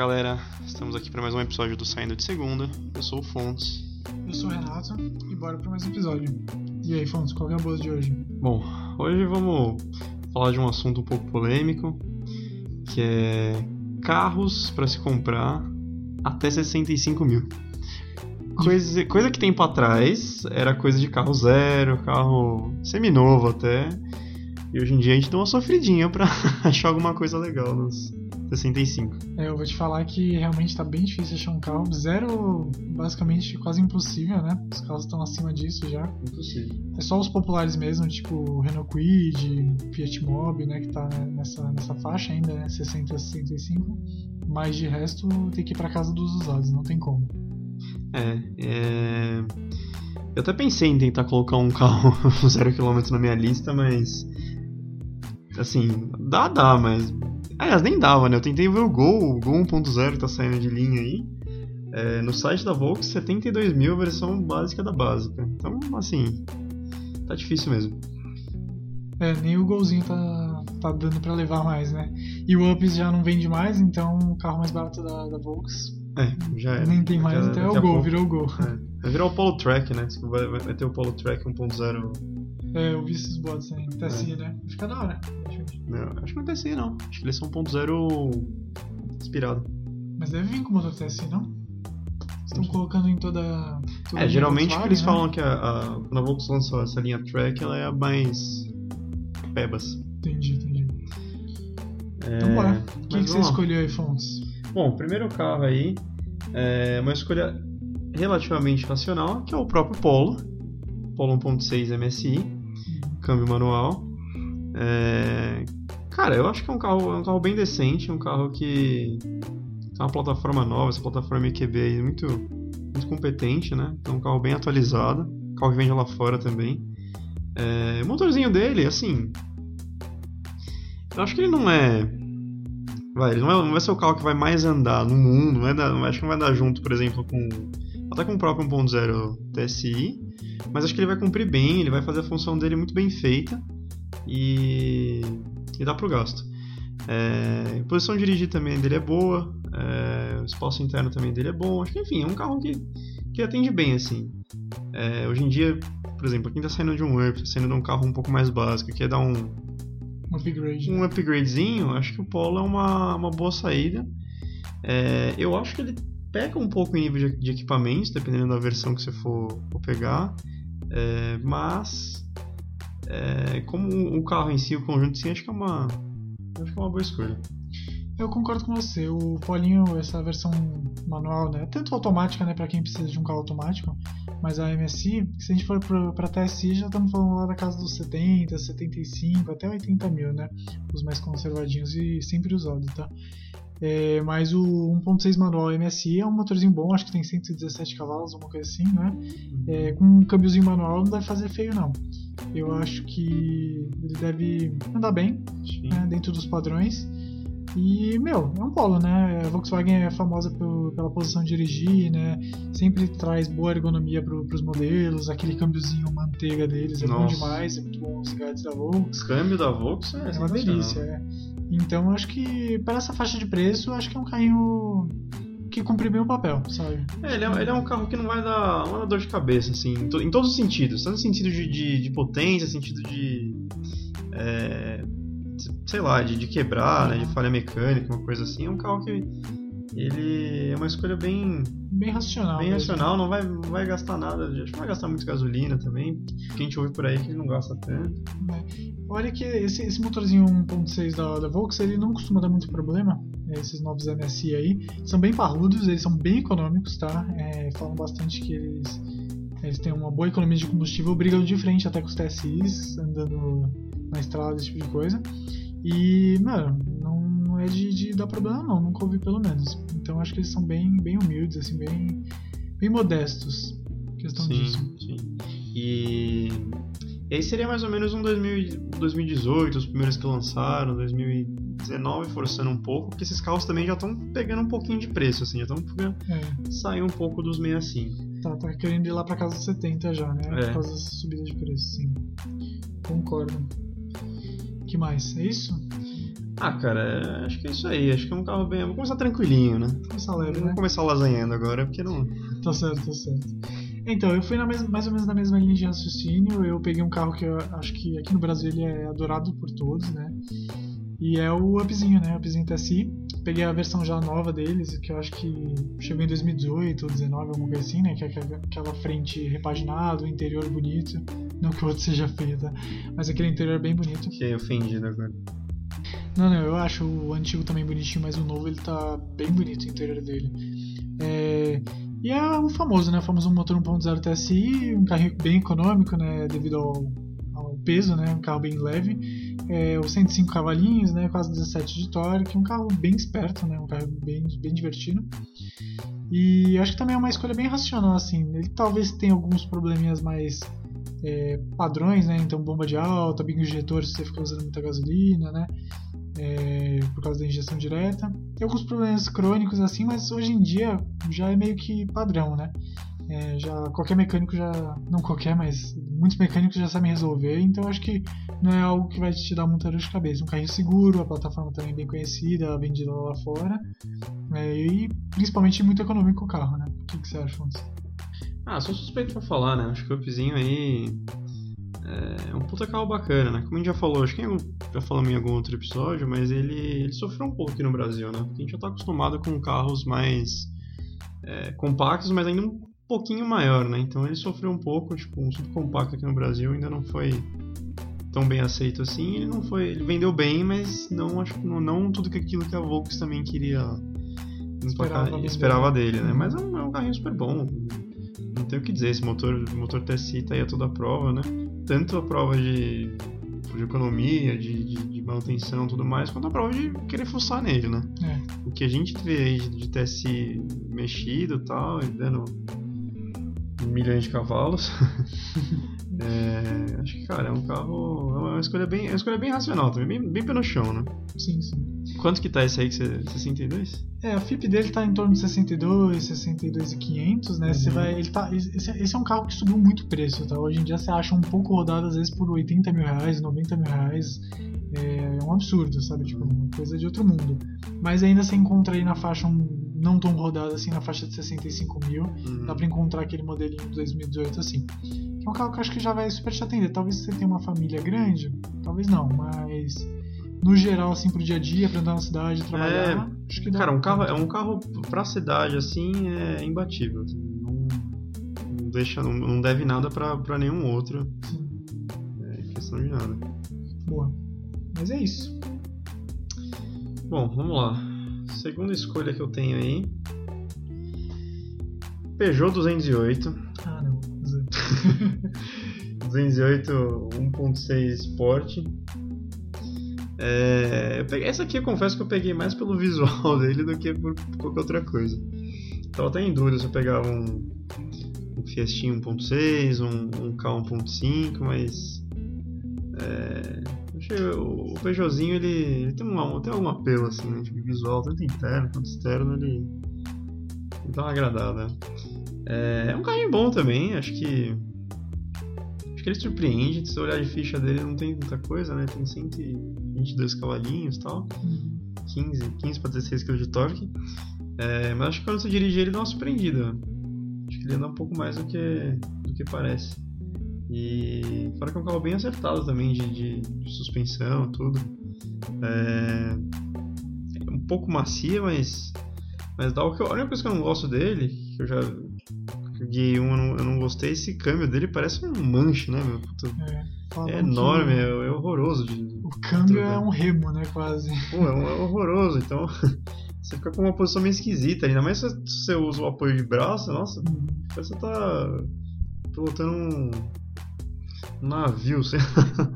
Galera, estamos aqui para mais um episódio do Saindo de Segunda. Eu sou o Fontes. Eu sou o Renato e bora para mais um episódio. E aí, Fontes, qual é a boa de hoje? Bom, hoje vamos falar de um assunto um pouco polêmico, que é carros para se comprar até 65 mil. Coisa, coisa que tempo atrás era coisa de carro zero, carro seminovo até. E hoje em dia a gente dá uma sofridinha pra achar alguma coisa legal nos 65. É, eu vou te falar que realmente tá bem difícil achar um carro. Zero, basicamente, quase impossível, né? Os carros estão acima disso já. Impossível. É só os populares mesmo, tipo Renault Kwid, Fiat Mobi, né? Que tá nessa, nessa faixa ainda, né? 60 a 65. Mas de resto tem que ir pra casa dos usados, não tem como. É, é... Eu até pensei em tentar colocar um carro zero quilômetro na minha lista, mas assim, dá, dá, mas. Aliás, nem dava, né? Eu tentei ver o Gol, o Gol 1.0 tá saindo de linha aí. É, no site da Volks, 72 mil, versão básica da básica. Então, assim, tá difícil mesmo. É, nem o golzinho tá, tá dando pra levar mais, né? E o Ups já não vende mais, então o carro mais barato da, da Volks. É, já é. Nem tem mais, já, até o Gol, virou o Gol. É. Vai virar o Polo Track, né? Vai, vai ter o Polo Track 1.0 é, eu vi esses bots aí. TSI, é. né? Fica da hora. Não, acho que não é TSI, não. Acho que eles são 1.0 inspirado. Mas deve vir com motor TSI, não? Estão colocando em toda. toda é, geralmente eles né? falam que a, a, quando a Volkswagen lançou essa linha Track, ela é a mais. Pebas. Entendi, entendi. É... Então bora. O que, que você escolheu aí, Fontes? Bom, o primeiro carro aí é uma escolha relativamente racional, que é o próprio Polo. Polo 1.6 MSI câmbio manual. É... Cara, eu acho que é um carro, é um carro bem decente, um carro que tem uma plataforma nova, essa plataforma EQB aí muito, muito competente, né? Então um carro bem atualizado, carro que vende lá fora também. É... O motorzinho dele, assim, eu acho que ele não é Vai, ele não, é, não vai ser o carro que vai mais andar no mundo, não acho que não vai dar junto, por exemplo, com até com o próprio 1.0 TSI, mas acho que ele vai cumprir bem, ele vai fazer a função dele muito bem feita e, e dá pro gasto. É, a posição de dirigir também dele é boa, é, o espaço interno também dele é bom, acho que enfim, é um carro que, que atende bem assim. É, hoje em dia, por exemplo, quem está saindo de um Up, saindo de um carro um pouco mais básico, quer dar um, um upgrade. Um upgradezinho, acho que o Polo é uma, uma boa saída. É, eu acho que ele peca um pouco em nível de, de equipamentos, dependendo da versão que você for, for pegar. É, mas é, como o carro em si, o conjunto sim, acho que é uma, acho que é uma boa escolha. Eu concordo com você. O Polinho, essa versão manual, né? Tanto automática, né, para quem precisa de um carro automático, mas a MSI, se a gente for para TSI, já estamos falando lá da casa dos 70, 75, até 80 mil, né? Os mais conservadinhos e sempre usados, tá? É, mas o 1.6 manual MSI é um motorzinho bom, acho que tem 117 cavalos, uma coisa assim, né? É, com um câmbiozinho manual não deve fazer feio, não. Eu acho que ele deve andar bem, né, dentro dos padrões. E, meu, é um polo, né? A Volkswagen é famosa por, pela posição de dirigir, né? Sempre traz boa ergonomia pro, pros modelos, aquele câmbiozinho manteiga deles é Nossa. bom demais, é muito bom os gadgets da Volkswagen. O câmbio da Volkswagen é, é uma delícia, é. Então acho que para essa faixa de preço, acho que é um carrinho que cumpre bem o papel, sabe? É, ele é, ele é um carro que não vai dar, uma dor de cabeça, assim, em, to, em todos os sentidos. Tanto no sentido de, de, de potência, sentido de. É, sei lá, de, de quebrar, né, de falha mecânica, uma coisa assim. É um carro que ele é uma escolha bem bem racional bem racional não vai não vai gastar nada acho que não vai gastar muito gasolina também. Que a gente ouve por aí que não gasta tanto é. olha que esse, esse motorzinho 1.6 da, da Volks ele não costuma dar muito problema esses novos MSI aí. São bem parrudos eles são bem econômicos tá? É, falam bastante que eles eles têm uma boa economia de combustível brigam de frente até com os TSIs andando na estrada esse tipo de coisa. E mano é de, de dar problema não, nunca ouvi pelo menos. Então acho que eles são bem, bem humildes, assim, bem, bem modestos. Questão sim, disso. Sim. E... e aí seria mais ou menos um 2000, 2018, os primeiros que lançaram, 2019 forçando um pouco, porque esses carros também já estão pegando um pouquinho de preço, assim, já estão é. saindo um pouco dos 65. Tá, tá querendo ir lá pra casa dos 70 já, né? É. Por causa dessa subida de preço, sim. Concordo. que mais? É isso? Ah, cara, é, acho que é isso aí. Acho que é um carro bem. Vou começar tranquilinho, né? Começar leve, Vou né? começar lasanhando agora, porque não. Tá certo, tá certo. Então, eu fui na mes- mais ou menos na mesma linha de raciocínio. Eu peguei um carro que eu acho que aqui no Brasil ele é adorado por todos, né? E é o Upzinho, né? O Upzinho TSI. Peguei a versão já nova deles, que eu acho que chegou em 2018 ou 2019, alguma coisa assim, né? Que é aquela- aquela frente repaginada, o interior bonito. Não que o outro seja feio, tá? Mas aquele interior bem bonito. Fiquei ofendido agora. Não, não, eu acho o antigo também bonitinho, mas o novo ele tá bem bonito o interior dele. É, E é o famoso, né? O famoso motor 1.0 TSI, um carro bem econômico, né? Devido ao, ao peso, né? Um carro bem leve. É, os 105 cavalinhos, né? Quase 17 de torque. Um carro bem esperto, né? Um carro bem, bem divertido. E acho que também é uma escolha bem racional, assim. Ele talvez tenha alguns probleminhas mais é, padrões, né? Então bomba de alta, bingo injetor se você ficar usando muita gasolina, né? É, por causa da injeção direta. Tem alguns problemas crônicos assim, mas hoje em dia já é meio que padrão, né? É, já qualquer mecânico já não qualquer, mas muitos mecânicos já sabem resolver, então acho que não é algo que vai te dar muita dor de cabeça. Um carrinho seguro, a plataforma também bem conhecida, vendida lá fora, é, e principalmente muito econômico o carro, né? O que, que você acha, Afonso? Ah, sou suspeito pra falar, né? Acho que o Upzinho aí é um puta carro bacana, né? Como a gente já falou, acho que já falamos em algum outro episódio, mas ele, ele sofreu um pouco aqui no Brasil, né? Porque a gente já tá acostumado com carros mais é, compactos, mas ainda um pouquinho maior, né? Então ele sofreu um pouco, tipo, um subcompacto aqui no Brasil ainda não foi tão bem aceito assim. Ele não foi, ele vendeu bem, mas não acho que não, não tudo que aquilo que a Volks também queria Esperava empacar- esperava dele, né? Mas é um, é um carrinho super bom. Não tem o que dizer, esse motor, motor TSI tá aí a toda prova, né? Tanto a prova de, de economia, de, de, de manutenção e tudo mais, quanto a prova de querer fuçar nele, né? É, O que a gente vê aí de, de TSI mexido e tal, e dando milhões de cavalos. É, acho que, cara, é um carro. É uma escolha bem, é uma escolha bem racional também, bem, bem pé no chão, né? sim, sim. Quanto que tá esse aí que você. 62? É, a FIP dele tá em torno de 62, 62,500, né? Você Uhum. vai, ele tá, esse, esse é um carro que subiu muito o preço, tá? Hoje em dia você acha um pouco rodado às vezes por 80 mil reais, 90 mil reais. É um absurdo, sabe? Tipo, uma coisa de outro mundo. Mas ainda você encontra aí na faixa um, não tão rodado assim, na faixa de 65 mil. Hum, Dá pra encontrar aquele modelinho de 2018 assim. Que é um carro que eu acho que já vai super te atender. Talvez você tenha uma família grande, talvez não, mas no geral, assim, pro dia a dia, pra andar na cidade, trabalhar, acho que dá. Cara, um carro, é um carro pra cidade assim é imbatível. assim, Não, não deixa, não, não deve nada pra, pra nenhum outro. Sim. É questão de nada. Boa. Mas é isso. Bom, vamos lá. Segunda escolha que eu tenho aí. Peugeot 208. Ah, não. 208 1.6 Sport. É, essa aqui eu confesso que eu peguei mais pelo visual dele do que por qualquer outra coisa. Tava até em dúvida se eu pegava um, um Fiestinha 1.6, um, um K1.5, mas é, achei o, Peugeotzinho ele, ele tem, uma, tem algum apelo assim, né, tipo, visual, tanto interno quanto externo, ele, ele dá uma agradada. É, é um carrinho bom também, acho que Acho que ele surpreende, se você olhar de ficha dele não tem muita coisa, né? Tem 122 cavalinhos e tal, 15, 15 para 16 kg de torque. É, mas acho que quando você dirige ele dá uma surpreendida. Acho que ele anda um pouco mais do que, do que parece. E fora que é um carro bem acertado também de, de, de suspensão, tudo. É, é um pouco macia, mas, mas dá o que eu, a única coisa que eu não gosto dele, que eu já guiei um, eu não, eu não gostei, esse câmbio dele parece um manche, né, meu? Puta, É, é enorme, é, é horroroso. De, O câmbio é um remo, né? Quase. Pô, é, um- é horroroso, então você fica com uma posição meio esquisita, ainda mais se você usa o apoio de braço, nossa, parece que você tá pilotando um, um navio, sei lá.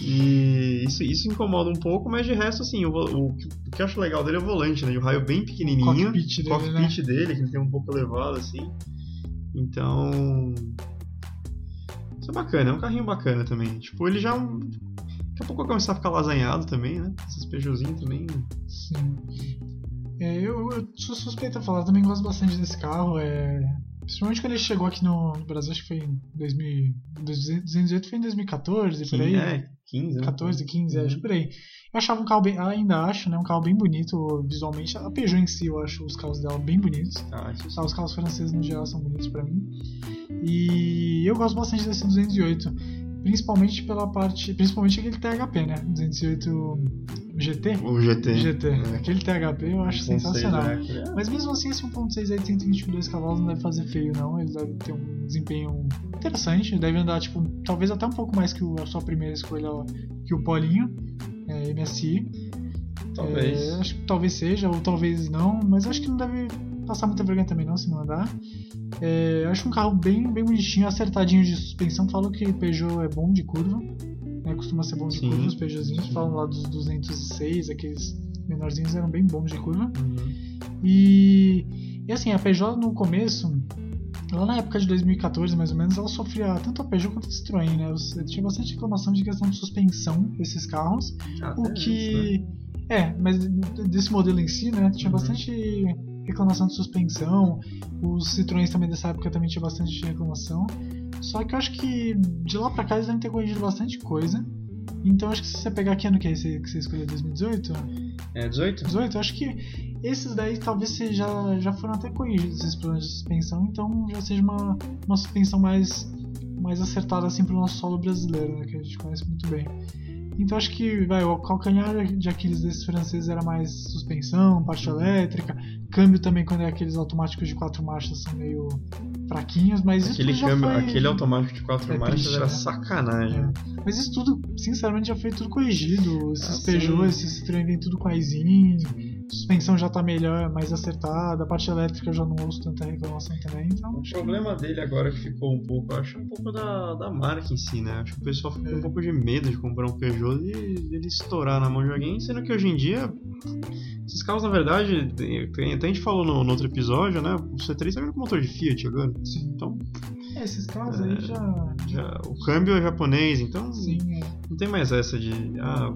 E isso, isso incomoda um pouco, mas de resto, assim, o, o, que- o que eu acho legal dele é o volante, né? E o raio bem pequenininho, cockpit dele, cockpit né? dele, que ele tem um pouco elevado, assim. Então. Isso é bacana, é um carrinho bacana também. Tipo, ele já. é um- Daqui a pouco vai começar a ficar lasanhado também, né? Esses Peugeotzinhos também. Sim. É, eu, eu sou suspeito a falar, eu também gosto bastante desse carro. É, Principalmente quando ele chegou aqui no, no Brasil, acho que foi em 2000, 218 foi em 2014, por aí. É, 15, né? 14, 15, Uhum. acho por aí. Eu achava um carro bem, ainda acho, né, um carro bem bonito visualmente. A Peugeot em si, eu acho os carros dela bem bonitos. Ah. Tá, os carros franceses no geral são bonitos pra mim. E eu gosto bastante desse 208, principalmente pela parte, principalmente aquele THP, né? 208 GT. O GT. GT. É. Aquele THP eu acho 1.6 sensacional. é, é. Mas mesmo assim, esse 1.6 aí de 122 cavalos não deve fazer feio, não. Ele deve ter um desempenho interessante. Deve andar, tipo, talvez até um pouco mais que o- a sua primeira escolha, que o Polinho, é, MSI. Talvez. É, acho que talvez seja, ou talvez não, mas acho que não deve passar muita vergonha também não, se não andar. É, acho um carro bem, bem bonitinho, acertadinho de suspensão. Falam que Peugeot é bom de curva, né? costuma ser bom de Sim. curva, os Peugeotzinhos. Falam lá dos 206, aqueles menorzinhos eram bem bons de curva. Uhum. E, e assim, a Peugeot no começo, lá na época de 2014 mais ou menos, ela sofria tanto a Peugeot quanto a Citroën, né? Tinha bastante reclamação de questão de suspensão desses carros. Até O isso, né? que. É, mas desse modelo em si, né? Tinha Uhum. bastante reclamação de suspensão. Os Citroëns também dessa época também tinha bastante reclamação. Só que eu acho que de lá pra cá eles devem ter corrigido bastante coisa. Então acho que se você pegar que ano que é esse que você escolheu 2018? É 18? 18, eu acho que esses daí talvez já, já foram até corrigidos esses problemas de suspensão, então já seja uma, uma suspensão mais, mais acertada assim pro nosso solo brasileiro, né, que a gente conhece muito bem. Então acho que vai, o calcanhar de Aquiles desses franceses era mais suspensão, parte elétrica, câmbio também quando é aqueles automáticos de quatro marchas são meio fraquinhos, mas isso Aquele, já câmbio, foi... aquele automático de quatro É marchas triste, era né? sacanagem. É. Mas isso tudo, sinceramente, já foi tudo corrigido. Esses Ah, Peugeot, esses Citroën vem tudo com suspensão já tá melhor, mais acertada, a parte elétrica eu já não ouço tanta reclamação também, então O acho que problema dele agora que ficou um pouco, eu acho um pouco da, da marca em si, né? Acho que o pessoal ficou É. um pouco de medo de comprar um Peugeot e dele estourar na mão de alguém, sendo que hoje em dia esses carros, na verdade, tem, tem- até a gente falou no, no outro episódio, né? O C3 tá vindo com motor de Fiat agora. sim. Então, É, esses carros É. aí já. já, o câmbio é japonês, então Sim, é. não tem mais essa de ah,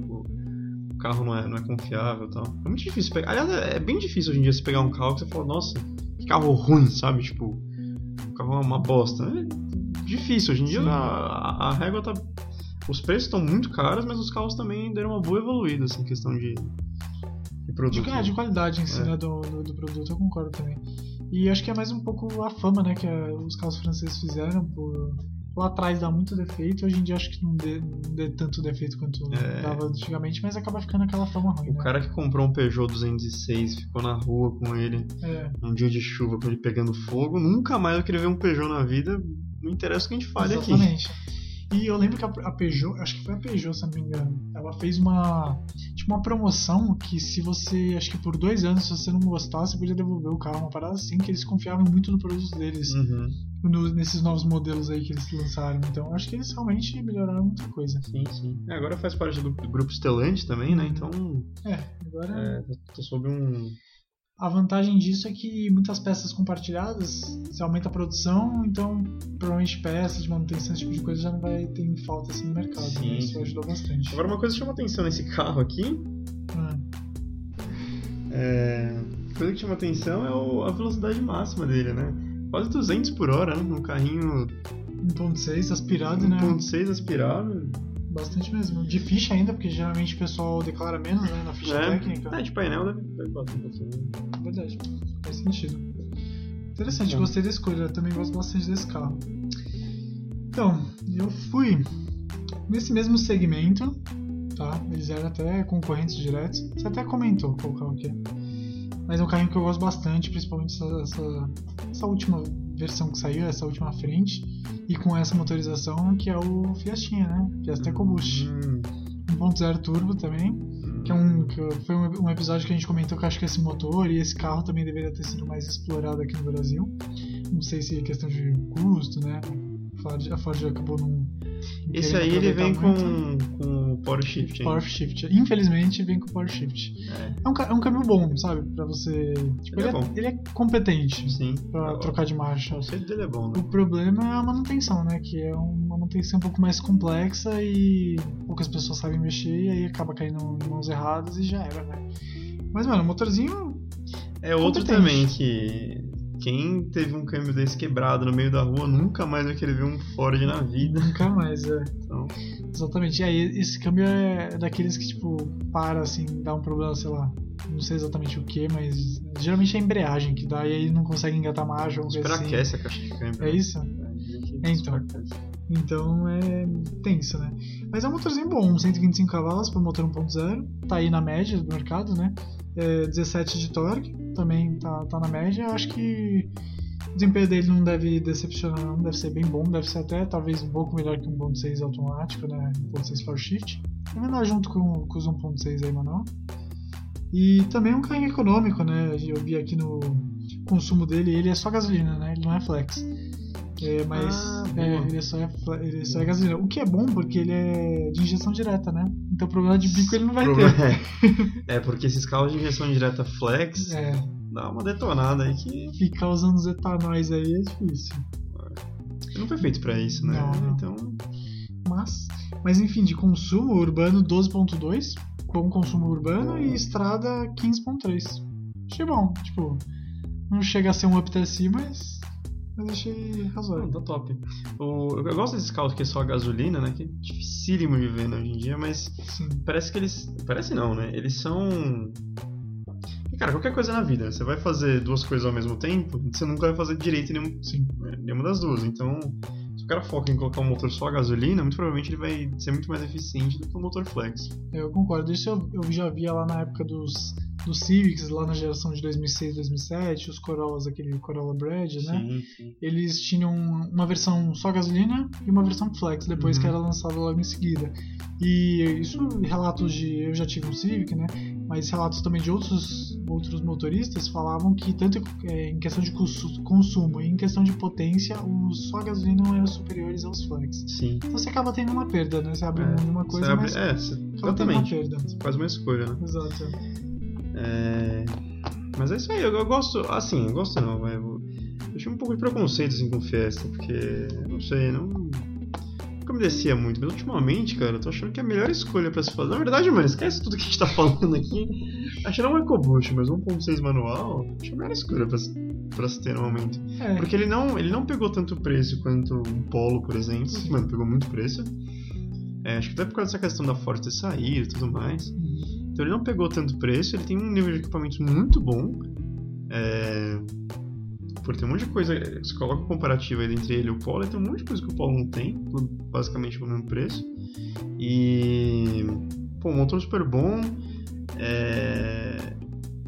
o carro não é, não é confiável e tal. É muito difícil pegar. Aliás, é é bem difícil hoje em dia você pegar um carro que você fala, nossa, que carro ruim, sabe? Tipo, o carro é uma bosta. É difícil. Hoje em dia a, a- a régua tá. Os preços estão muito caros, mas os carros também deram uma boa evoluída, assim, em questão de, de produto. De, é, de qualidade em si, É. né, do, do, do produto, eu concordo também. E acho que é mais um pouco a fama, né, que eh, os carros franceses fizeram por. Lá atrás dá muito defeito, hoje em dia acho que não dê, não dê tanto defeito quanto É. dava antigamente, mas acaba ficando aquela fama ruim, O né? cara que comprou um Peugeot 206, ficou na rua com ele, É, um dia de chuva com ele pegando fogo, nunca mais vai querer ver um Peugeot na vida, não interessa o que a gente fale aqui. Exatamente. E eu lembro que a, a Peugeot, acho que foi a Peugeot, se não me engano, ela fez uma tipo uma promoção que se você, acho que por dois anos, se você não gostasse, você podia devolver o carro, uma parada assim, que eles confiavam muito no produto deles, Uhum. No- nesses novos modelos aí que eles lançaram. Então acho que eles realmente melhoraram muita coisa. Sim, sim. É, agora faz parte do grupo Stellantis também, né? Então, É, agora é, tô sob um. a vantagem disso é que muitas peças compartilhadas, você aumenta a produção, então provavelmente peças de manutenção, esse tipo de coisa já não vai ter falta assim no mercado. Sim, né? Isso ajudou bastante. Agora, uma coisa que chama atenção nesse carro aqui, Ah, é... coisa que chama atenção é o- a velocidade máxima dele, né? Quase 200 por hora, né? Um carrinho 1.6 aspirado, né? 1.6 aspirado. Bastante mesmo. De ficha ainda, porque geralmente o pessoal declara menos, né? Na ficha É, técnica. é, de painel deve, deve. Verdade. Faz sentido. Interessante, Bom. gostei da escolha. Eu também gosto bastante desse carro. Então, eu fui nesse mesmo segmento, tá? Eles eram até concorrentes diretos. Você até comentou qual carro que é. Mas é um carrinho que eu gosto bastante, principalmente essa, essa, essa última versão que saiu, essa última frente. E com essa motorização que é o Fiestinha, né? Fiesta EcoBoost. Hum, 1.0 turbo também, que é um que foi um, episódio que a gente comentou que eu acho que esse motor e esse carro também deveria ter sido mais explorado aqui no Brasil. Não sei se é questão de custo, né? A Ford, a Ford acabou não. não Esse aí ele vem muito. com, com o Power Shift. Power ainda. Shift. Infelizmente vem com Power Shift. É, É um, é um câmbio bom, sabe? Pra você. Tipo, Ele ele, é é, bom. ele é competente sim. pra O- trocar de O marcha. conceito dele é bom, né? O problema é a manutenção, né? Que é uma manutenção um pouco mais complexa e poucas pessoas sabem mexer e aí acaba caindo em mãos erradas e já era, né? Mas, mano, o motorzinho. É outro também que. Quem teve um câmbio desse quebrado no meio da rua nunca mais vai querer ver um Ford na vida. Nunca mais, é. Então, Exatamente. E aí, esse câmbio é daqueles que, tipo, para, assim, dá um problema, sei lá. Não sei exatamente o que, mas geralmente é a embreagem que dá e aí não consegue engatar marcha ou coisa assim. a caixa de câmbio. É isso? É, Então. Então é tenso, né? Mas é um motorzinho bom, 125 cavalos para motor 1.0, tá aí na média do mercado, né? É 17 de torque, também tá, tá na média. Eu acho que o desempenho dele não deve decepcionar, não, deve ser bem bom, deve ser até talvez um pouco melhor que um 1.6 automático, né? 1.6 Power Shift. Vai andar junto com, com os 1.6 aí, manual. E também é um carro econômico, né? Eu vi aqui no consumo dele, ele é só gasolina, né? Ele não é flex. É, mas Ah, é, ele, é só é, ele só é gasolina. O que é bom porque ele é de injeção direta, né? Então problema de bico ele não vai Problema- ter. É, porque esses carros de injeção direta flex É, dá uma detonada aí que ficar usando os etanóis aí é difícil. não foi feito pra isso, né? Não. Então, Mas, mas enfim, de consumo urbano 12.2, bom consumo urbano e estrada 15.3. Achei bom, tipo, não chega a ser um UpTSI, mas, mas achei não, razoável. tá top. O, eu gosto desses carros que é só gasolina, né? Que é dificílimo de ver hoje em dia, mas Sim, parece que eles. Parece não, né? Eles são. Cara, qualquer coisa na vida, você vai fazer duas coisas ao mesmo tempo, você nunca vai fazer direito nenhum, sim. nenhuma das duas. Então, cara foca em colocar um motor só a gasolina, muito provavelmente ele vai ser muito mais eficiente do que o motor flex. Eu concordo. Isso eu, eu já via lá na época dos, dos Civics, lá na geração de 2006, 2007, os Corollas, aquele Corolla Brad, né? Sim, sim. Eles tinham uma versão só gasolina e uma versão flex, depois Uhum. que era lançada logo em seguida. E isso, relatos de. Eu já tive um Civic, né? Mas relatos também de outros, outros motoristas falavam que, tanto é, em questão de cons- consumo e em questão de potência, os só gasolina eram superiores aos flex. Sim. Então você acaba tendo uma perda, né? Você abre de uma Você coisa, abre- mas É, você- tendo uma exatamente. perda. Você faz uma escolha, né? Exato. É, Mas é isso aí, eu, eu gosto. Assim, eu gosto não, vai. Eu, eu tinha um pouco de preconceito assim, com Fiesta, porque. Não sei, não. Nunca me descia muito, mas ultimamente, cara, eu tô achando que é a melhor escolha pra se fazer. Na verdade, mano, esquece tudo que a gente tá falando aqui. Acho que não é EcoBoost, mas 1.6 manual, acho a melhor escolha pra, se- pra se ter no momento. É, Porque ele não, ele não pegou tanto preço quanto um Polo, por exemplo. Sim. Mano, pegou muito preço. É, acho que até por causa dessa questão da Ford ter saído e tudo mais. uhum. Então ele não pegou tanto preço, ele tem um nível de equipamento muito bom. É... Ter um monte de coisa, você coloca aí entre ele e o Polo, ele tem um monte de coisa que o Polo não tem, tudo basicamente pelo mesmo preço. E. Pô, um motor super bom. É...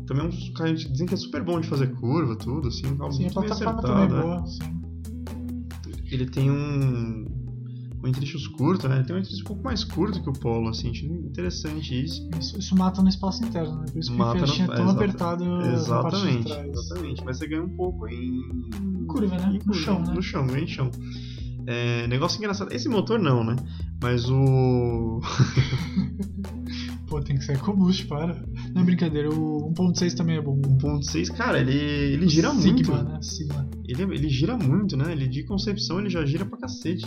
Também é um carro que dizem que é super bom de fazer curva, tudo, assim, um carro Sim, a muito bem plataforma acertado. também é né? boa. Sim. Ele tem um. Um entre-eixos curto, né? Ele tem um entre um pouco mais curto que o Polo, assim, interessante isso. Isso, isso mata no espaço interno, né? Por isso que Mata o no- Fiat é tão apertado na parte Exatamente, trás. exatamente. Mas você ganha um pouco em. Curva, né? em No chão, né? No chão, ganha em chão. É, negócio engraçado. Esse motor não, né? Mas o. Pô, tem que ser EcoBoost, para. Não é brincadeira, o 1.6 também é bom. 1.6, cara, ele, ele gira Sigma, muito. né? Sigma. Ele, ele gira muito, né? Ele de concepção ele já gira pra cacete.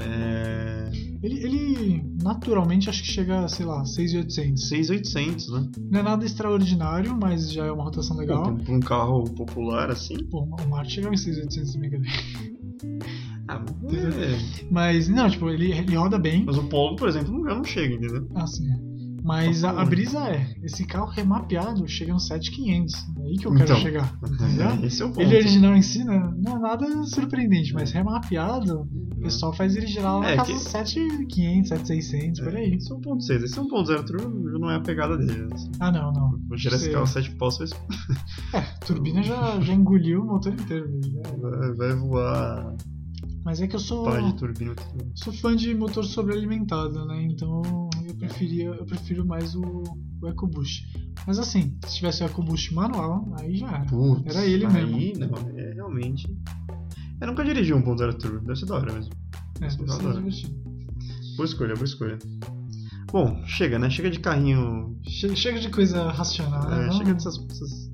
É. Ele, ele naturalmente acho que chega, sei lá, 6.800. 6800, né? Não é nada extraordinário, mas já é uma rotação legal. Pô, pra um carro popular assim. Pô, o Marte chegava em 6.800 também, cadê? Ah, é. Mas, não, tipo, ele, ele roda bem. Mas o Polo, por exemplo, não, não chega, entendeu? Assim, é. Mas a, a brisa é, esse carro remapeado chega no 7.500. É aí que eu quero Então. chegar. Entendeu? Esse é o ponto. Ele original em si né, não é nada surpreendente, mas remapeado, pessoal faz ele girar lá na É, casa que- dos 7,500, 7,600, por aí. Esse é 1.6. Esse 1.0 turbo não é a pegada dele. assim. Ah, não, não. Sei. carro 7 pau, vai, É, turbina já, já engoliu o motor inteiro. né? vai- vai voar Mas é que eu sou, de turbina. sou fã de motor sobrealimentado, né? Então eu preferia, eu prefiro mais o, o EcoBoost. Mas assim, se tivesse o EcoBoost manual, aí já era. Putz, Era ele aí, mesmo. não, é realmente. Eu nunca dirigi um 1.0 turbo, deve ser da hora mesmo. É, deve ser Adoro. divertido. Boa escolha, boa escolha. Bom, chega, né? Chega de carrinho. Che- Chega de coisa racional. né? é, Vamos- chega dessas, dessas,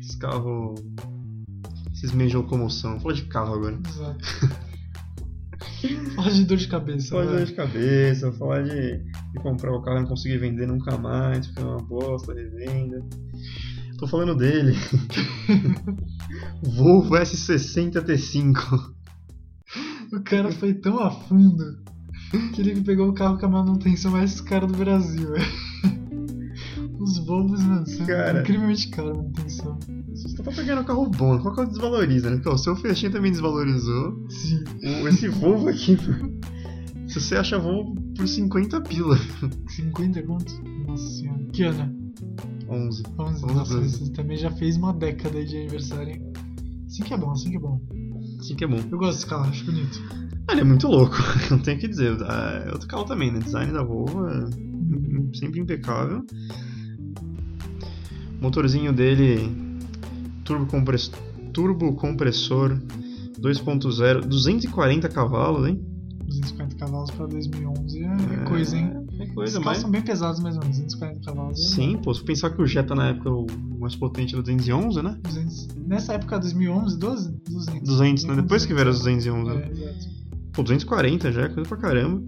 esses carros. Esses meios de locomoção. Fala de carro agora. Exato. Fala de dor de cabeça. Falar de vai. dor de cabeça, falar de, de comprar o carro e não conseguir vender nunca mais, porque é uma bosta, revenda. Tô falando dele. Volvo S60 T5. O cara foi tão a fundo que ele pegou o carro com a manutenção mais cara do Brasil. Os Volvos, mano, são Cara. incrivelmente caro a manutenção. Você tá pegando um carro bom, qual que é o desvaloriza, né? Porque ó, o seu Festinha também desvalorizou. Sim. Esse Volvo aqui, se você acha Volvo por 50 pila. 50 conto? Nossa senhora. Que ano? 11. 11. Onze, Nossa, doze. você também já fez uma década de aniversário, hein? Assim que é bom, assim que é bom. Sim que é bom. Eu gosto desse carro, acho bonito. Ah, Ele é muito louco, não tenho o que dizer. Ah, É outro carro também, né? Design da Volvo é sempre impecável. Motorzinho dele, turbo, compress... turbo compressor 2.0, 240 cavalos, hein? 250 cavalos pra 2011 é, coisa, hein? É Os coisa, carros mas... são bem pesados mesmo, 240 cavalos. é Sim, pô, se pensar que o Jetta na época o mais potente era o 211, né? 200. Nessa época, 2011, 12? 200. 200, né? Depois que vieram os 211, né? É, exato. Pô, 240 já é coisa pra caramba.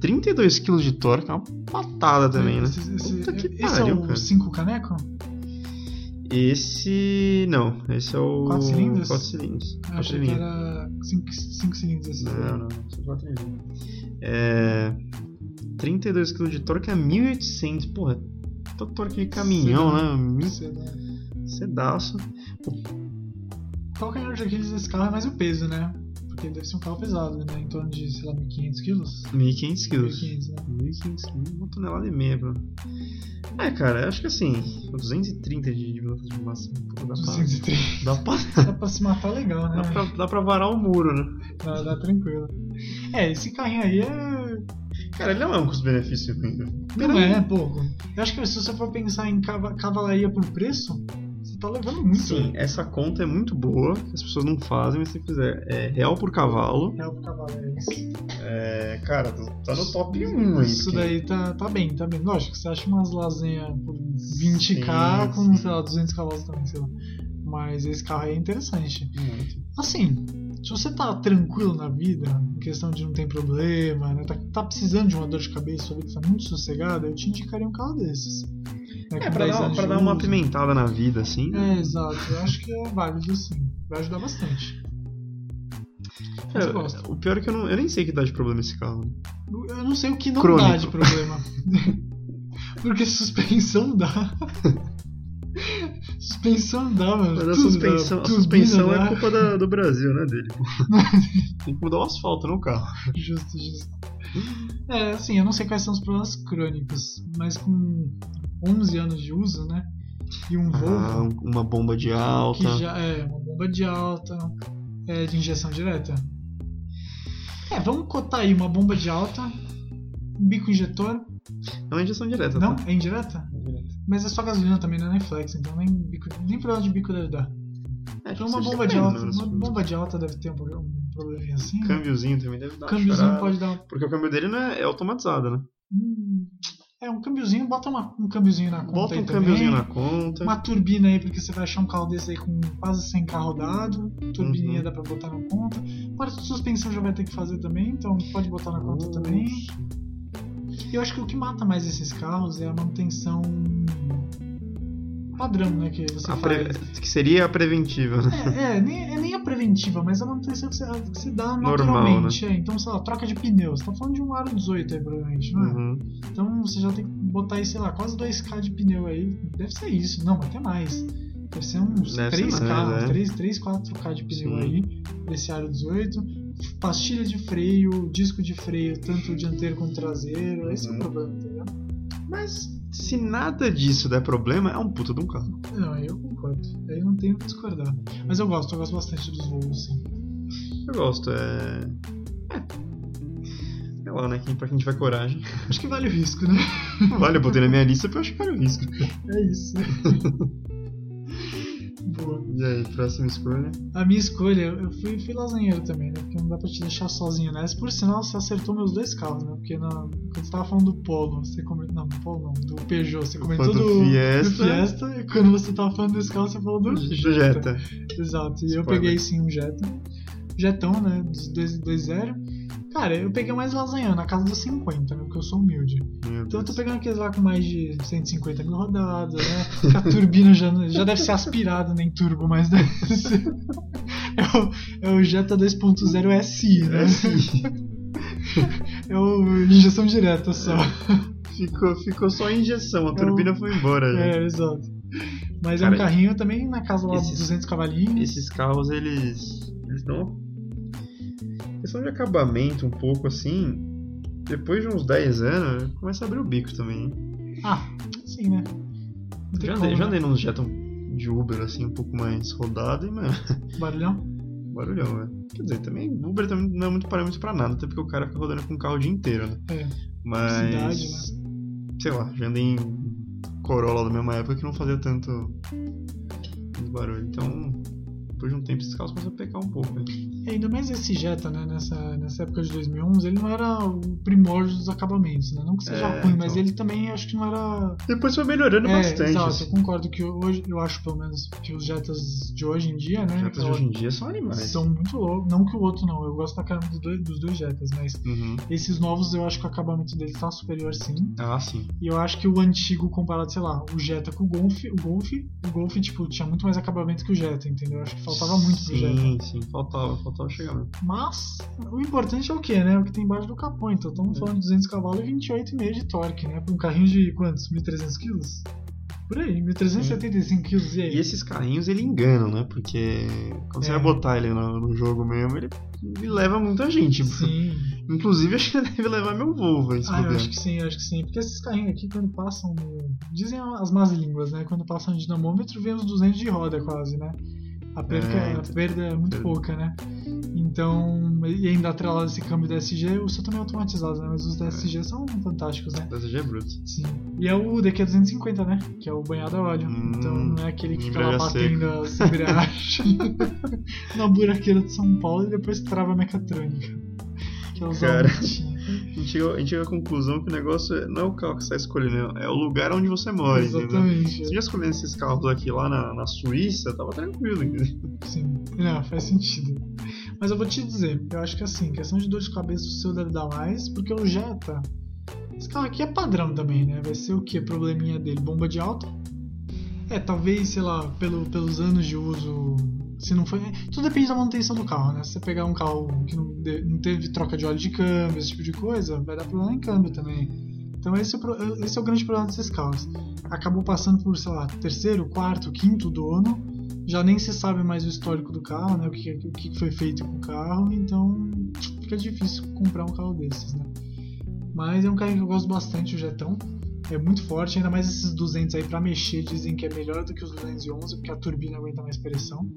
32 kg de torque é uma patada também, né? Esse, esse, Puta que esse pariu, é o cara. 5 caneco? Esse. Não, esse é o. Quatro cilindros? 4 cilindros. Achei que cilindros. era 5 cilindros esse. Não, não, são 4 cilindros. É. 32 kg de torque a 1800. Porra, todo torque de caminhão, Sedã. né? Sedaço. O calcanhar de Aquiles desse carro é mais o peso, né? Porque deve ser um carro pesado, né? Em torno de, sei lá, 1.500 quilos. 1500 quilos. 1.500, né? 1500, uma tonelada e meia, bro. É, cara, eu acho que assim, 230 de de velocidade máxima. pô, Dá pra, 230. dá, pra, Dá pra se matar legal, né? dá, pra, dá pra varar o muro, né? Dá, dá tranquilo. É, esse carrinho aí é. Cara, ele não é um custo-benefício ruim, né? Não é pouco. Eu acho que se você for pensar em cava- cavalaria por preço, você tá levando muito. Sim, essa conta é muito boa, as pessoas não fazem, mas se fizer é real por cavalo, Real por cavalo é isso. é, cara, tá no top 1 aí. Isso porque- daí tá, tá bem, tá bem. Lógico, você acha umas lasanhas por 20k Sim, com, sim. sei lá, 200 cavalos também, sei lá. Mas esse carro aí é interessante. Muito. Assim, se você tá tranquilo na vida, questão de não tem problema, né, tá, tá precisando de uma dor de cabeça, sua vida tá muito sossegada, eu te indicaria um carro desses. Né, É, pra 10 dar, pra dar uma uso. apimentada na vida, assim. É, exato. Eu acho que é válido sim. Vai ajudar bastante. Gosto. o pior é que eu, não, eu nem sei que dá de problema esse carro. Eu não sei o que não Crônico. dá de problema. Porque suspensão dá. suspensão dá, mano. Mas a suspensão, a suspensão Turbina é culpa da- do Brasil, né, dele. Tem que mudar o asfalto no carro. Justo, justo. É, assim, eu não sei quais são os problemas crônicos, mas com 11 anos de uso, né? E um Ah, Volvo, uma bomba de alta. que já é uma bomba de alta, é de injeção direta. É, vamos cotar aí uma bomba de alta, um bico injetor. É uma injeção direta, Não? tá? É indireta? Mas é só gasolina também, não é nem flex, então nem, bico, nem problema de bico deve dar. É, Então uma bomba de alta, né, uma bomba de alta deve ter um, um probleminha assim. né? Câmbiozinho também deve dar Câmbiozinho chorada. pode dar Porque o câmbio dele não é, é automatizado, né? Hum, é, um câmbiozinho, bota uma- um câmbiozinho na conta Bota um câmbiozinho na conta. Uma turbina aí, porque você vai achar um carro desse aí com quase 100k rodado. Turbininha Uhum. dá pra botar na conta. Parte de suspensão já vai ter que fazer também, então pode botar na conta também. E eu acho que o que mata mais esses carros é a manutenção padrão, né? Que você pre- Que seria a preventiva, né? É, é, nem, é nem a preventiva, mas a manutenção que você, que você dá Normal, naturalmente. é. Então, sei lá, troca de pneus. Você tá falando de um aro 18 aí, provavelmente, não é? Uhum. Então você já tem que botar aí, sei lá, quase 2k de pneu aí. Deve ser isso, não, até mais. Deve ser uns Deve ser 3k, mais, é. 3, 3, 4k de pneu Sim. aí, desse aro 18. Pastilha de freio, disco de freio, tanto dianteiro quanto traseiro. Esse é o Uhum. problema, entendeu? Mas se nada disso der problema, é um puta de um carro. Não, eu concordo. Aí não tenho o que discordar. Mas eu gosto, eu gosto bastante dos voos, sim. Eu gosto, é. É. Sei lá, né? Quem, pra quem tiver coragem. Acho que vale o risco, né? Olha, eu botei na minha lista porque eu acho que vale o risco. É isso. Boa. E aí, próxima escolha? A minha escolha, eu fui, fui lasanheiro também, né? Porque não dá pra te deixar sozinho nessa. Por sinal, você acertou meus dois carros, né? Porque na, quando você tava falando do Polo, você comentou. Não, Polo não, do Peugeot, você comentou do, do Fiesta. do Fiesta. E quando você tava falando desse carro, você falou do Do Jetta. Jetta. Exato. E eu Spoiler. peguei sim um Jetta. Jetão, né? Dos 2.0. Cara, eu peguei mais lasanha na casa dos 50, né? Porque eu sou humilde. Então eu tô pegando aqueles lá com mais de 150 mil rodadas, né? A turbina já, já deve ser aspirada, nem turbo, mas deve ser. É o, é o Jetta 2.0 SI, né? É. É o injeção direta só. ficou, ficou só a injeção, a É turbina foi embora já. É, exato. Mas é Cara, um carrinho também na casa lá esses- dos 200 cavalinhos. Esses carros, eles. Eles dão. Questão de acabamento um pouco assim. Depois de uns 10 anos, começa a abrir o bico também. hein? Ah, sim, né? Já andei, já né? andei nos Jetta de Uber assim, um pouco mais rodado e, mano, Barulhão? barulhão, velho. Quer dizer, também Uber também não é muito parâmetro pra nada, até porque o cara fica rodando com o carro o dia inteiro, né? É. Mas. Cidade, né? Sei lá, já andei em Corolla da mesma época que não fazia tanto tanto barulho. Então, depois de um tempo, esses carros começam a pecar um pouco. Né? E ainda mais esse Jetta, né? Nessa, nessa época de 2011, ele não era o primórdio dos acabamentos, né? Não que seja É, ruim, mas então. ele também acho que não era. Depois foi melhorando é, bastante. exato, assim. eu concordo que hoje, eu acho pelo menos que os Jettas de hoje em dia, né? Os Jettas de hoje em dia são animais. São muito loucos. Não que o outro não, eu gosto da caramba dos dois, dos dois Jettas, mas Uhum. esses novos eu acho que o acabamento dele tá superior sim. Ah, sim. E eu acho que o antigo comparado, sei lá, o Jetta com o Golf, o Golf, o Golf, tipo, tinha muito mais acabamento que o Jetta, entendeu? Eu acho que faltava muito pro Jetta. Sim, sim, faltava, faltava chegar mesmo. Mas o importante é o que, né? O que tem embaixo do capô. Então estamos falando de 200 cavalos e 28,5 de torque, né? Pra um carrinho de quantos? 1.300 quilos? Por aí, 1.375 quilos. E aí? E esses carrinhos ele enganam, né? Porque quando você É. vai botar ele no, no jogo mesmo, ele, ele leva muita gente. Sim. Inclusive, acho que deve levar meu Volvo, esse Ah, acho que sim, acho que sim. Porque esses carrinhos aqui, quando passam no. Dizem as más línguas, né? Quando passam no dinamômetro, vem uns 200 de roda quase, né? A perda É, a perda é muito pouca, né? Então, e ainda atrelado esse câmbio DSG, o seu também é automatizado, né? Mas os DSG são fantásticos, né? Dessa é bruto. Sim. E é o DQ250, né? Que é o banhado a óleo. Hum, então não é aquele que fica lá batendo as embreagens na buraqueira de São Paulo e depois trava a mecatrônica. Que é o Cara. A gente, chegou, a gente chegou à conclusão que o negócio é- não é o carro que você está escolhendo, é o lugar onde você mora? Exatamente. Se já escolhendo esses carros aqui lá na, na Suíça, tava tranquilo, entendeu? Sim. Não, faz sentido. Mas eu vou te dizer, eu acho que assim, questão de dor de cabeça o seu deve dar mais, porque o Jetta. Esse carro aqui é padrão também, né? Vai ser o que? Probleminha dele? Bomba de alta? É, talvez, sei lá, pelo, pelos anos de uso. Se não foi. Tudo depende da manutenção do carro, né? Se você pegar um carro que não, não teve troca de óleo de câmbio, esse tipo de coisa, vai dar problema em câmbio também. Então esse é, o, esse é o grande problema desses carros. Acabou passando por, sei lá, terceiro, quarto, quinto dono, já nem se sabe mais o histórico do carro, né? O que, o que foi feito com o carro, então fica difícil comprar um carro desses, né? Mas é um carro que eu gosto bastante, o Jetão. É muito forte, ainda mais esses 200 aí pra mexer, dizem que é melhor do que os 211, porque a turbina aguenta mais pressão.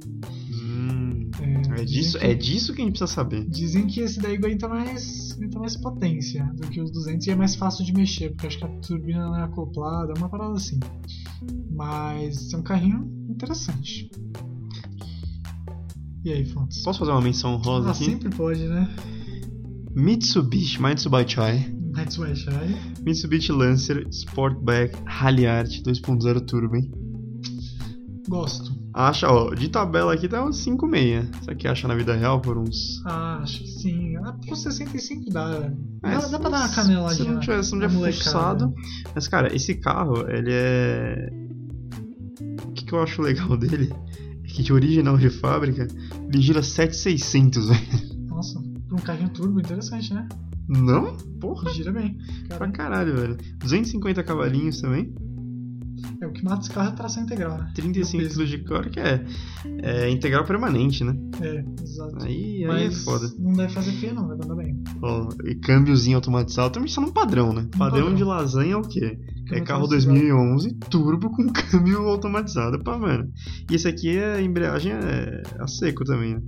Hum, É, é, disso, que- é disso que a gente precisa saber. Dizem que esse daí aguenta mais, aguenta mais potência do que os 200 e é mais fácil de mexer, porque acho que a turbina não é acoplada, é uma parada assim. Mas é um carrinho interessante. E aí, Fontes? Posso fazer uma menção rosa Ah, aqui? sempre pode, né? Mitsubishi, Mitsubishi, That's why shy. Mitsubishi Lancer Sportback Rally Art 2.0 Turbo, hein? Gosto. Acha, ó, de tabela aqui tá uns 5,6. Será que acha na vida real por uns. Ah, acho que sim. Ah, por 65 dá. É, dá, dá pra dar uma caneladinha. Se não tiver, se não tiver fuçado. Mas, cara, esse carro, ele é. O que, que eu acho legal dele? É que de original de fábrica, ele gira 7,600, velho. Nossa, pra um carrinho turbo, interessante, né? Não? Porra, Gira bem. pra Cara, caralho, velho. 250 cavalinhos também. é o que mata esse carro é tração integral, né? 35 O peso. kg de core, que é, é integral permanente, né? É, exato. Aí, aí é foda. não deve fazer feio, não, vai andar bem. Ó, e câmbiozinho automatizado, também só num padrão, né? Padrão, padrão. de lasanha é o quê? É carro automatizado. 2011, turbo com câmbio automatizado, pá, mano. E esse aqui é a embreagem é a seco também, né?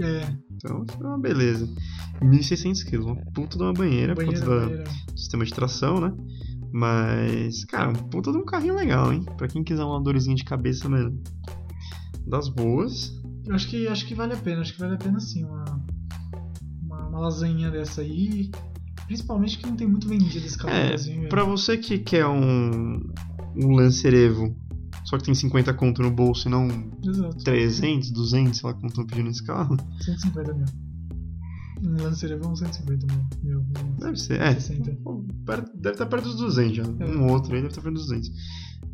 É, Então é uma beleza. 1.600 kg, uma puta de uma banheira, banheira, puta da banheira. sistema de tração, né? Mas, cara, um puta de um carrinho legal, hein? Pra quem quiser uma dorzinha de cabeça, mano, das boas. Eu acho que, acho que vale a pena, acho que vale a pena sim uma, uma, uma lasanha dessa aí. Principalmente que não tem muito vendido esse no É, pra você que quer um, um Lancer Evo, só que tem 50 conto no bolso e não Exato. 300, 200, sei lá quanto estão pedindo nesse carro. 150 mil. Lancer é uns 150 mil. mil, Deve ser, é. 60. Pô, perto- Deve estar perto dos 200 já. É. Um outro aí deve estar perto dos 200.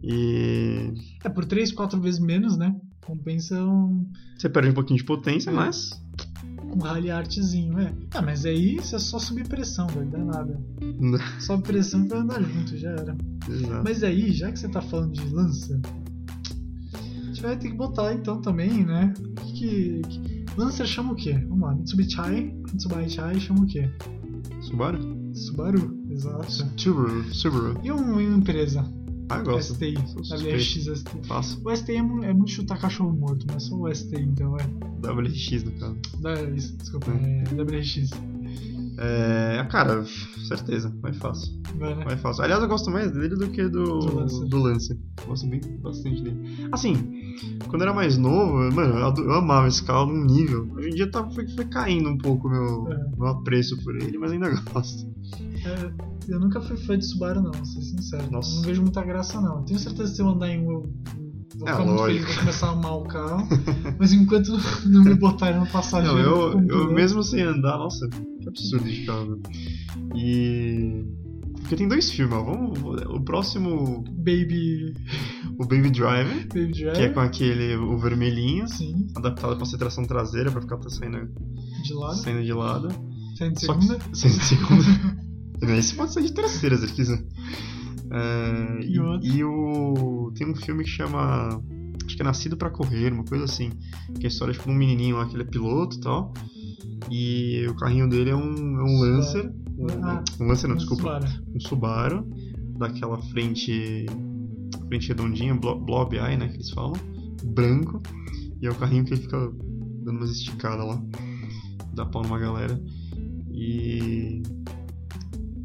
E É, por 3, 4 vezes menos, né? Compensa um, você perde um pouquinho de potência, É. mas um rally artzinho, é. Ah, mas aí isso é só subir pressão, velho. Não dá nada. Sobe pressão vai andar junto, já era. Exato. Mas aí, já que você tá falando de Lancer, a gente vai ter que botar então também, né? Que, que, Lancer chama o quê? Vamos lá, Mitsubishi, Mitsubishi chama o quê? Subaru? Subaru, exato. Subaru. Subaru. E um- uma empresa? Ah, eu gosto. STI. WRX STI. Faço. O STI é, mu- é muito chutar cachorro morto, é só o STI, então é. WRX no caso. Da, isso, desculpa, é WRX. É, cara, certeza, vai fácil. Vai, né? Vai fácil. Aliás, eu gosto mais dele do que do, Do Lancer. do. Gosto bem bastante dele. Assim, quando eu era mais novo, mano, eu, eu amava esse carro num nível. Hoje em dia tá, foi, foi caindo um pouco o meu, É. meu apreço por ele, mas ainda gosto. É, eu nunca fui fã de Subaru, não, vou ser sincero. Nossa. Não vejo muita graça, não. Tenho certeza que se eu andar em um, eu vou É, ficar muito lógico. feliz, vou começar a amar o carro. mas enquanto não me botarem no passageiro. Não, eu, eu mesmo sem andar, nossa, que absurdo de carro. E. Porque tem dois filmes, ó. Vamos, o próximo, Baby. o Baby Driver, Baby Driver. que é com aquele, o vermelhinho, Sim, adaptado pra ser tração traseira, pra ficar saindo, de lado. saindo de lado. Saindo de Só que- segunda. Saindo de segunda. Esse pode ser de terceira, se quiser. É, E e, e o. Tem um filme que chama. Acho que é Nascido pra Correr, uma coisa assim. Que é a história tipo, de um menininho lá que ele é piloto e tal. E o carrinho dele é um, é um Lancer. Um, Ah, um Lancer não, desculpa. Subaru. Um Subaru. Daquela frente. Frente redondinha, blo- blob eye, né? Que eles falam. Branco. E é o carrinho que ele fica dando umas esticadas lá. Dá pau numa galera. E.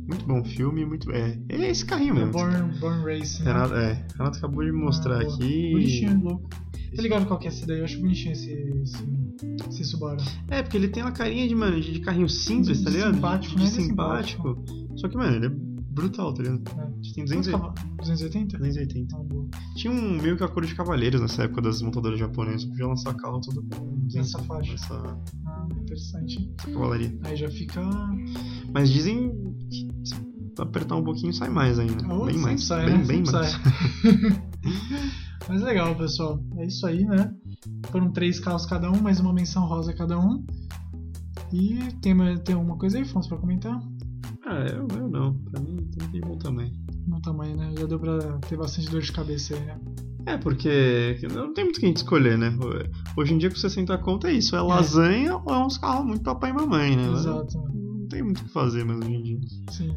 Muito bom filme, muito. É, é esse carrinho É mesmo. Born, Born Racing. né? Renato, é, Renato acabou de mostrar Ah, aqui. Bonitinho, louco. Tá ligado qual que é esse daí? Eu acho bonitinho esse, esse, esse Subaru. É, porque ele tem uma carinha de, mano, de, carrinho simples, De tá ligado? simpático, de, né? de Ele é simpático. Só que, mano, ele é brutal, tá ligado? É. A gente tem Quantos 200, cavalos? 280? 280. Ah, boa. Tinha um meio que a cor de cavaleiros nessa época das montadoras japonesas. Podia lançar carro tudo com 200, Nessa faixa. Essa, Ah, interessante. essa cavalaria. Aí já fica. Mas dizem que se apertar um pouquinho sai mais ainda. Ah, bem mais. sai, bem, né? bem mais. sai. Mas legal, pessoal. É isso aí, né? Foram três carros cada um, mais uma menção rosa cada um. E tem, tem alguma coisa aí, Fons, pra comentar? Ah, eu, eu não. Pra mim, tem bom também. No tamanho, né? Já deu pra ter bastante dor de cabeça aí, né? É, porque não tem muito o que a gente escolher, né? Hoje em dia, com 60 conto é isso. É lasanha ou é uns carros muito papai e mamãe, né? Exato. Não tem muito o que fazer mais hoje em dia. Sim.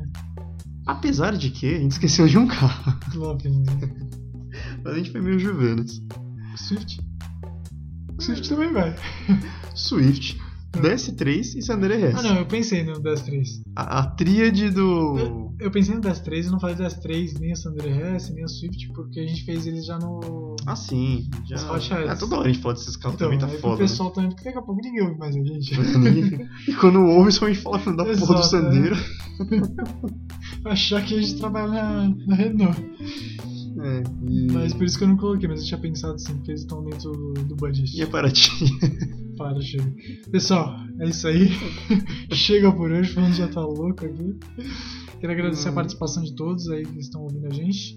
Apesar de que a gente esqueceu de um carro. Vem. Mas a gente foi meio juvenas. Swift? Swift também vai. Swift, DS3 e Sandero RS. Ah, não, eu pensei no DS3. A, a tríade do... Eu pensei no DS3 e não falei DS3, nem a Sandero RS, nem a Swift, porque a gente fez eles já no. Ah, sim. Já... Ah, toda hora a gente fala desses carros Então, também, tá aí pro foda, pessoal também, porque daqui a pouco ninguém ouve mais a gente. né? e quando ouve, só a gente fala da porra do Exato, Sandero. Achar que a gente trabalha na, na Renault. É, e... Mas por isso que eu não coloquei, mas eu tinha pensado sim, porque eles estão dentro do, do budget. E a Paraty? Para, chega. Pessoal, é isso aí. chega por hoje, falando já tá louco aqui. Quero agradecer a Hum. participação de todos aí que estão ouvindo a gente.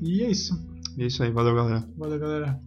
E é isso. É isso aí, valeu galera. Valeu, galera.